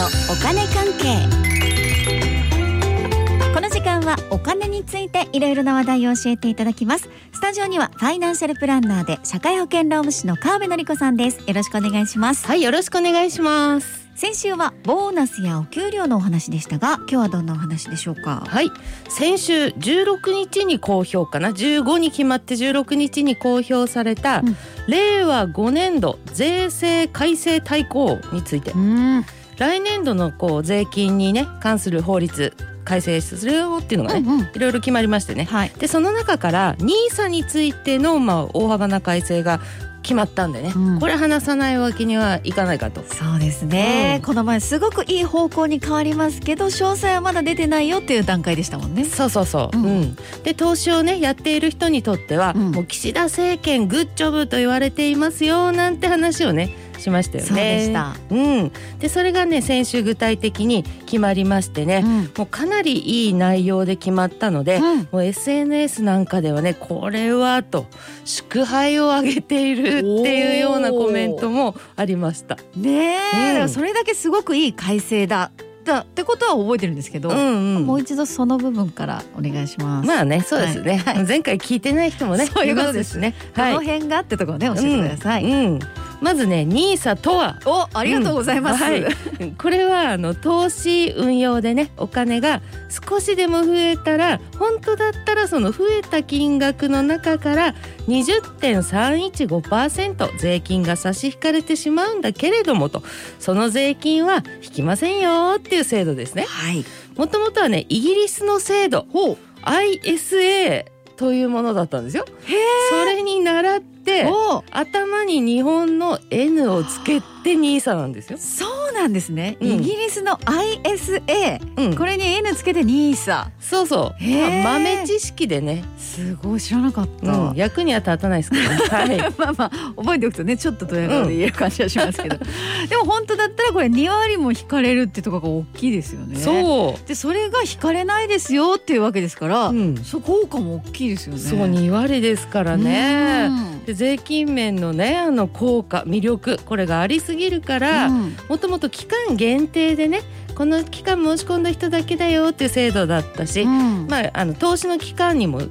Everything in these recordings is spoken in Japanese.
のお金関係。この時間はお金についていろいろな話題を教えていただきます。スタジオにはファイナンシャルプランナーで社会保険労務士の川辺典子さんです。よろしくお願いします。はいよろしくお願いします。先週はボーナスやお給料のお話でしたが今日はどんなお話でしょうか？はい。先週16日に公表かな？15に決まって16日に公表された、うん、令和5年度税制改正大綱について、来年度のこう税金にね関する法律改正するよっていうのがね、うんうん、いろいろ決まりましてね、はい、でその中から NISA についての、まあ、大幅な改正が決まったんでね、うん、これ話さないわけにはいかないかと。そうですね、うん、この前すごくいい方向に変わりますけど詳細はまだ出てないよっていう段階でしたもんね。そうそうそう、うん、うん、で投資をねやっている人にとっては、もう岸田政権グッジョブと言われていますよなんて話をねしましたよね。そうでした。うん。でそれがね先週具体的に決まりましてね、うん、もうかなりいい内容で決まったので、うん、もう SNS なんかではねこれはと祝杯を上げているっていうようなコメントもありました。ねえ、うん、それだけすごくいい改正だ。だってことは覚えてるんですけど、うんうん、もう一度その部分からお願いします。まあね、そうですね。はい、前回聞いてない人もね、そういうことですね。はい、この辺がってところね教えてください。うんまずねニーサとは。おありがとうございます、うんはい、これはあの投資運用でねお金が少しでも増えたら本当だったらその増えた金額の中から20.315%税金が差し引かれてしまうんだけれどもと。その税金は引きませんよっていう制度ですね。はい、もともとはねイギリスの制度。ISA というものだったんですよ。それに倣って頭に日本の N をつけてニーサなんですよ。そうなんですね。うん、イギリスの ISA、うん、これに N つけてニーサ。そうそう。まあ、豆知識でね。すごい知らなかった。うん、役には立たないですけど、ね、はい。まあまあ覚えておくとねちょっとドヤ顔で言える感じはしますけど、でも本当だったらこれ2割も引かれるってとこが大きいですよね。そう。でそれが引かれないですよっていうわけですから、うん、そ効果も大きいですよね。そう2割ですからね。で税金面のねあの効果魅力これがありすぎるからもともと期間限定でねこの期間申し込んだ人だけだよっていう制度だったし、うん、まあ、あの投資の期間にも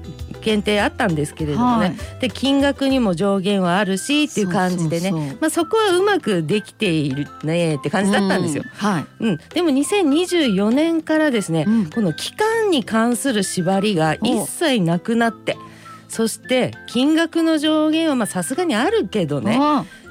限定あったんですけれどもね、はい、で金額にも上限はあるしっていう感じでねまあ、そこはうまくできているねって感じだったんですよ。うん、はい。うん、でも2024年からですね、うん、この期間に関する縛りが一切なくなって。そして金額の上限はさすがにあるけどね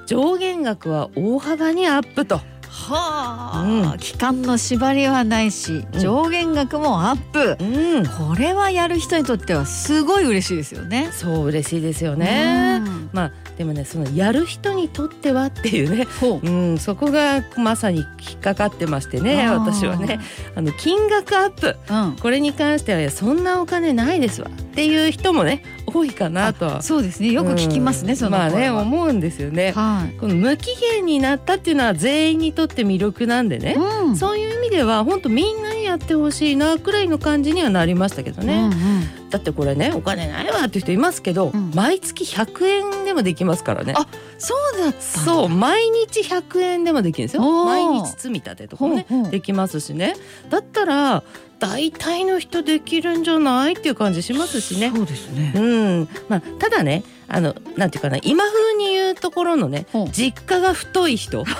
上限額は大幅にアップと。はあ、うん、期間の縛りはないし上限額もアップ、うん、これはやる人にとってはすごい嬉しいですよね。そう嬉しいですよね、うん、まあでもねそのやる人にとってはっていうね。う。ん、そこがまさに引っかかってましてね私はね。あの金額アップ、これに関してはそんなお金ないですわっていう人もね多いかなとは。そうですね。よく聞きますね、うん、そのまあね思うんですよね、はい、この無期限になったっていうのは全員にとって魅力なんでね、うん、そういう意味では本当みんなにやってほしいなくらいの感じにはなりましたけどね、うんうん、だってこれねお金ないわっていう人いますけど、うん、毎月100円でもできますからね。あそうだったそう毎日100円でもできるんですよ。毎日積み立てとかねできますしね。だったら大体の人できるんじゃない？っていう感じしますしね。そうですね。うん、まあただね、あのなんていうかな、今風に言うところのね、実家が太い人。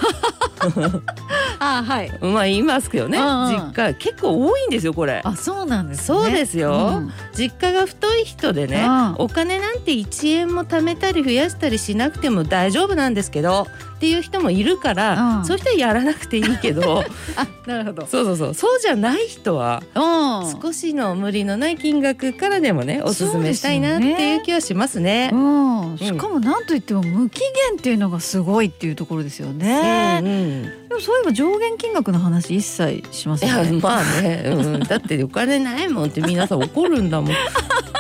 あはい。まあ言いますけどね、実家結構多いんですよこれ。あそうなんです、ね、そうですよ、うん、実家が太い人でね、お金なんて1円も貯めたり増やしたりしなくても大丈夫なんですけど。っていう人もいるから、うん、そういう人はやらなくていいけど。あなるほど。そうそうそう。そうじゃない人は少しの無理のない金額からでもねおすすめしたいなっていう気はしますね。ううん、しかも何といっても無期限っていうのがすごいっていうところですよね。うんうんでもそういえば上限金額の話一切しません、ね、いやまあね、うん、だってお金ないもんって皆さん怒るんだもん。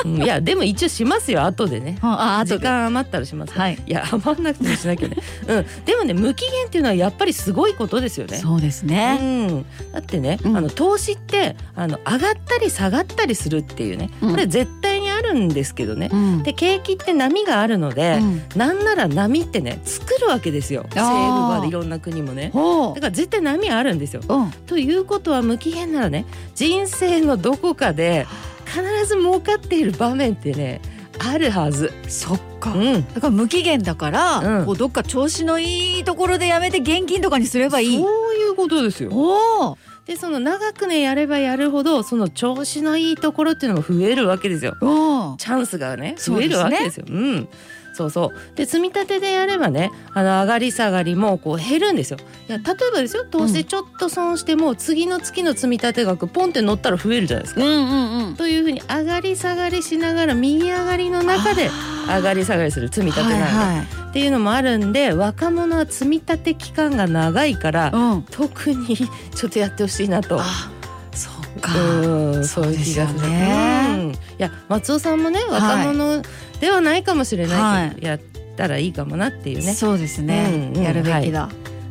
うん、いやでも一応しますよ後でね。あ時間余ったらします、はい。いや余んなくてもしなきゃね。うん。でもね無期限っていうのはやっぱりすごいことですよね。そうですね。うん。だってね、うん、あの投資ってあの上がったり下がったりするっていうね、これ絶対るるんですけどね、うん。で景気って波があるので、うん。なんなら波ってね作るわけですよ。セー。ルバーでいろんな国もね。ほだから絶対波あるんですよ。ということは無期限ならね人生のどこかで必ず儲かっている場面ってねあるはず。そっか。うん、だから無期限だから、うん。こうどっか調子のいいところでやめて現金とかにすればいい。そういうことですよ。おお。でその長くねやればやるほどその調子のいいところっていうのも増えるわけですよ。おチャンスがね増えるわけですよ。うん。そうそうで積み立てでやればねあの上がり下がりもこう減るんですよいや例えばですよ投資でちょっと損しても、次の月の積み立て額ポンって乗ったら増えるじゃないですか。うんうんうん。というふうに上がり下がりしながら右上がりの中で上がり下がりする積み立てなんで、はいっていうのもあるんで若者は積み立て期間が長いから、はい。うん。特にちょっとやってほしいなと。あ、そうか。うん、そそうういうですよ気がする。ねうん、いや、松尾さんもね、若者ではないかもしれないけど、やったらいいかもなっていうね。そうですね。うんうんやるべきだ。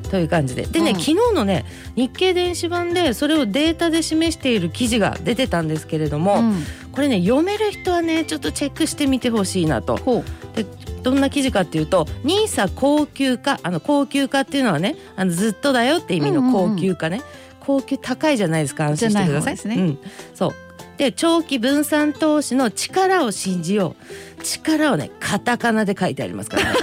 という感じで、でね、うん昨日のね、日経電子版で、それをデータで示している記事が出てたんですけれども。うんこれね、読める人はね、ちょっとチェックしてみてほしいなと。ほどんな記事かっていうと、ニーサ高級化、あの高級化っていうのはね、あのずっとだよって意味の高級化ね。高級高いじゃないですか。安心してください。じゃない方うん、そう。で長期分散投資の力を信じよう。力をねカタカナで書いてありますから、ね、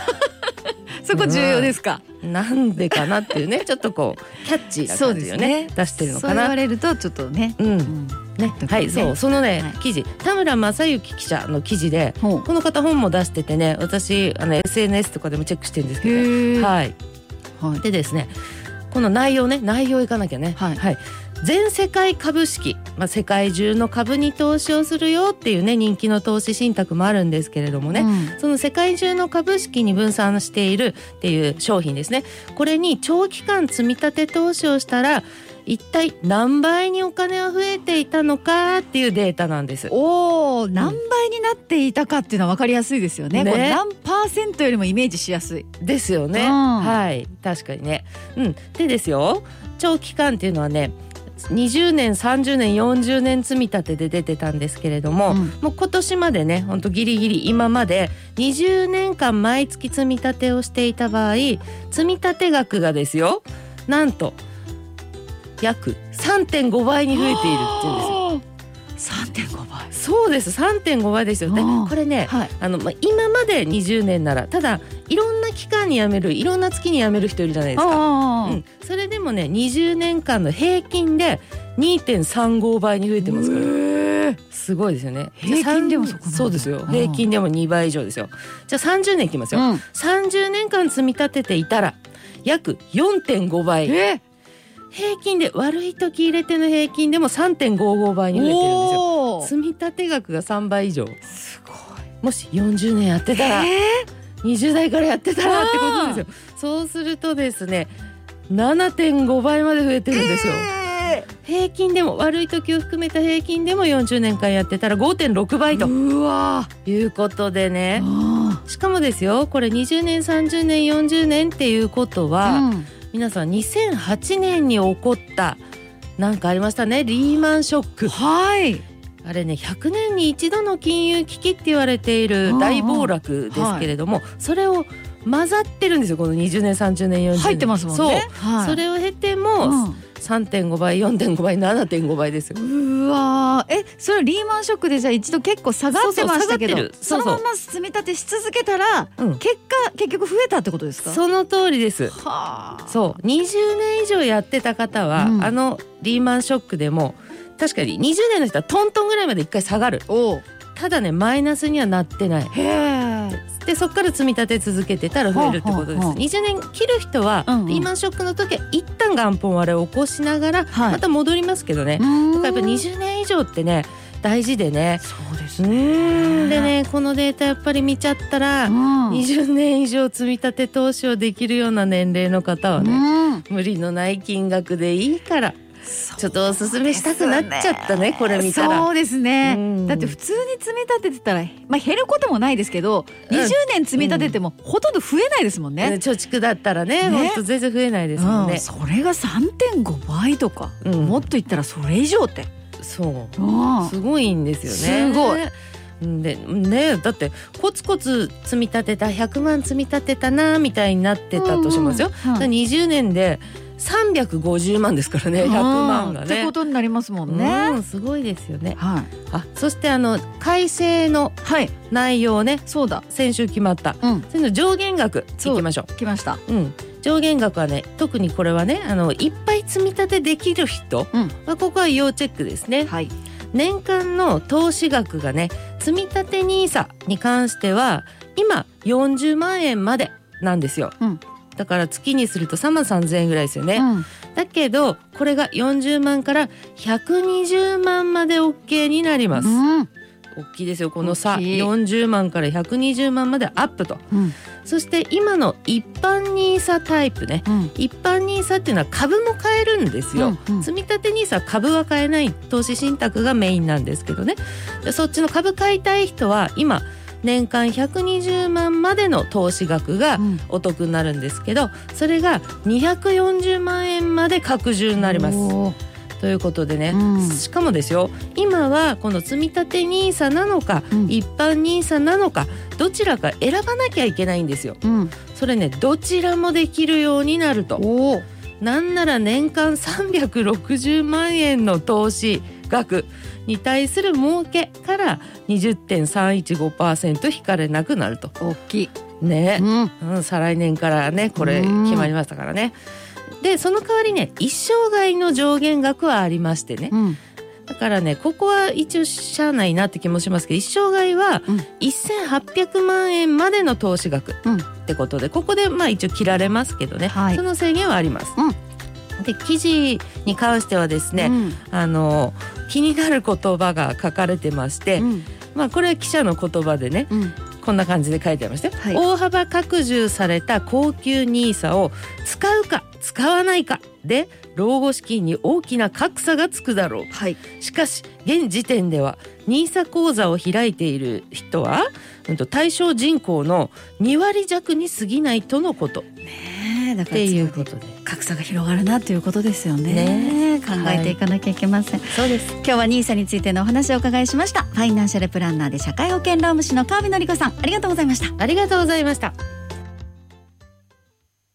う。そこ重要ですか？なんでかなっていうねちょっとこうキャッチーな感じをね出してるのかそう言わな。れるとちょっとね。うん。うん。ね。はいそう。そのね、はい。記事。田村正幸記者の記事で。この方本も出しててね私あの SNS とかでもチェックしてるんですけど。はい。はい。でですねこの内容ね内容いかなきゃね。はい全世界株式、まあ、世界中の株に投資をするよっていうね人気の投資信託もあるんですけれどもね、うんその世界中の株式に分散しているっていう商品ですねこれに長期間積み立て投資をしたら一体何倍にお金は増えていたのかっていうデータなんです。おお、何倍になっていたかっていうのは分かりやすいですよね。ね何パーセントよりもイメージしやすい。ですよね。うんはい確かにね。うん、でですよ長期間っていうのはね20年30年40年積み立てで出てたんですけれども、うんもう今年までねほんとギリギリ今まで20年間毎月積み立てをしていた場合積み立て額がですよなんと約3.5倍に増えているっていうんですよ。倍。そうです3.5倍ですよねうんこれねはい。あの、まあ、今まで20年ならただいろんな期間に辞めるいろんな月に辞める人いるじゃないですか。あうん、それでもね20年間の平均で2.35倍に増えてますから。ら。すごいですよね。平均でもそこそうですよ。うん。平均でも2倍以上ですよ。じゃあ30年いきますよ、うん。30年間積み立てていたら約4.5倍。え、平均で悪い時入れての平均でも3.55倍に増えてるんですよ。積み立て額が3倍以上。すごい。もし40年やってたら、え20代からやってたらってことですよ。そうするとですね7.5倍まで増えてるんですよ、え平均でも悪い時を含めた平均でも40年間やってたら5.6倍と。うわ。いうことでね。あしかもですよこれ20年30年40年っていうことは、うん。皆さん2008年に起こったなんかありましたね。リーマンショック。はい。あれね100年に一度の金融危機って言われている大暴落ですけれども、それを混ざってるんですよこの20年30年40年。入ってますもんね。そう。はい。それを経てもうん。3.5倍4.5倍7.5倍ですよ。うわー。えそれリーマンショックでじゃあ一度結構下がってましたけどそのまま積み立てし続けたらうん。結果結局増えたってことですか？その通りです。はあ。そう。20年以上やってた方は、うん。あのリーマンショックでも確かに20年の人はトントンぐらいまで一回下がる。おただねマイナスにはなってない。でそこから積み立て続けてたら増えるってことです、はあはあはあ。20年切る人は、うんうん。リーマンショックの時は一旦元本割れを起こしながら、はい。また戻りますけどね、だからやっぱ20年以上ってね大事でね。そうですうね。でねこのデータやっぱり見ちゃったら、うん。20年以上積み立て投資をできるような年齢の方はね、うん。無理のない金額でいいからちょっとおすすめしたくなっちゃったねこれ見たら。そうですね、うんだって普通に積み立ててたら、まあ、減ることもないですけど、うん20年積み立ててもほとんど増えないですもんね。ね貯蓄だったらねねほんと全然増えないですもんね。うんそれが3.5倍とか、うんもっと言ったらそれ以上って、そううんすごいんですよね。すごい。でねだってコツコツ積み立てた100万積み立てたなみたいになってたとしますよ。うんうんはい、20年で350万ですからね100万がね。ってことになりますもんね。うん、すごいですよね。はい、あそしてあの改正の内容ね、はい、そうだ先週決まった、うん、その上限額いきましょう。きました。うん上限額はね特にこれはねあのいっぱい積み立てできる人、うん、まあ、ここは要チェックですね。はい年間の投資額がね積立 NISA に関しては今40万円までなんですよ、うん、だから月にすると3万3,000円ぐらいですよね、うん、だけどこれが40万から120万まで OK になります、うん。大きいですよ。この差。40万から120万までアップと、うん、そして今の一般 NISA タイプね、うん、一般 NISA っていうのは株も買えるんですよ、うんうん、積立 NISA 株は買えない投資信託がメインなんですけどね。そっちの株買いたい人は今年間120万までの投資額がお得になるんですけど、それが240万円まで拡充になります。ということでね、うん、しかもですよ今はこの積立 NISA なのか、うん、一般 NISA なのかどちらか選ばなきゃいけないんですよ。うん、それねどちらもできるようになると。なんなら年間360万円の投資額に対する儲けから20.315%引かれなくなると。大きいね、うん、再来年からねこれ決まりましたからね。でその代わりね一生涯の上限額はありましてね、うん、だからねここは一応しゃあないなって気もしますけど一生涯は1800万円までの投資額ってことで、ここでまあ一応切られますけどね、はい、その制限はあります。うん、で記事に関してはですね、うん、あの気になる言葉が書かれてまして、まあこれは記者の言葉でね、こんな感じで書いてありましたよ、はい、大幅拡充された高級 NISA を使うか使わないかで老後資金に大きな格差がつくだろう、はい、しかし現時点では NISA 口座を開いている人は、うん、と対象人口の2割弱に過ぎないとのこと。ねえだからっていうことで格差が広がるなということですよね。ね考えていかなきゃいけません。はい、そうです。今日は NISA についてのお話をお伺いしました。ファイナンシャルプランナーで社会保険労務士の川辺典子さんありがとうございました。ありがとうございました。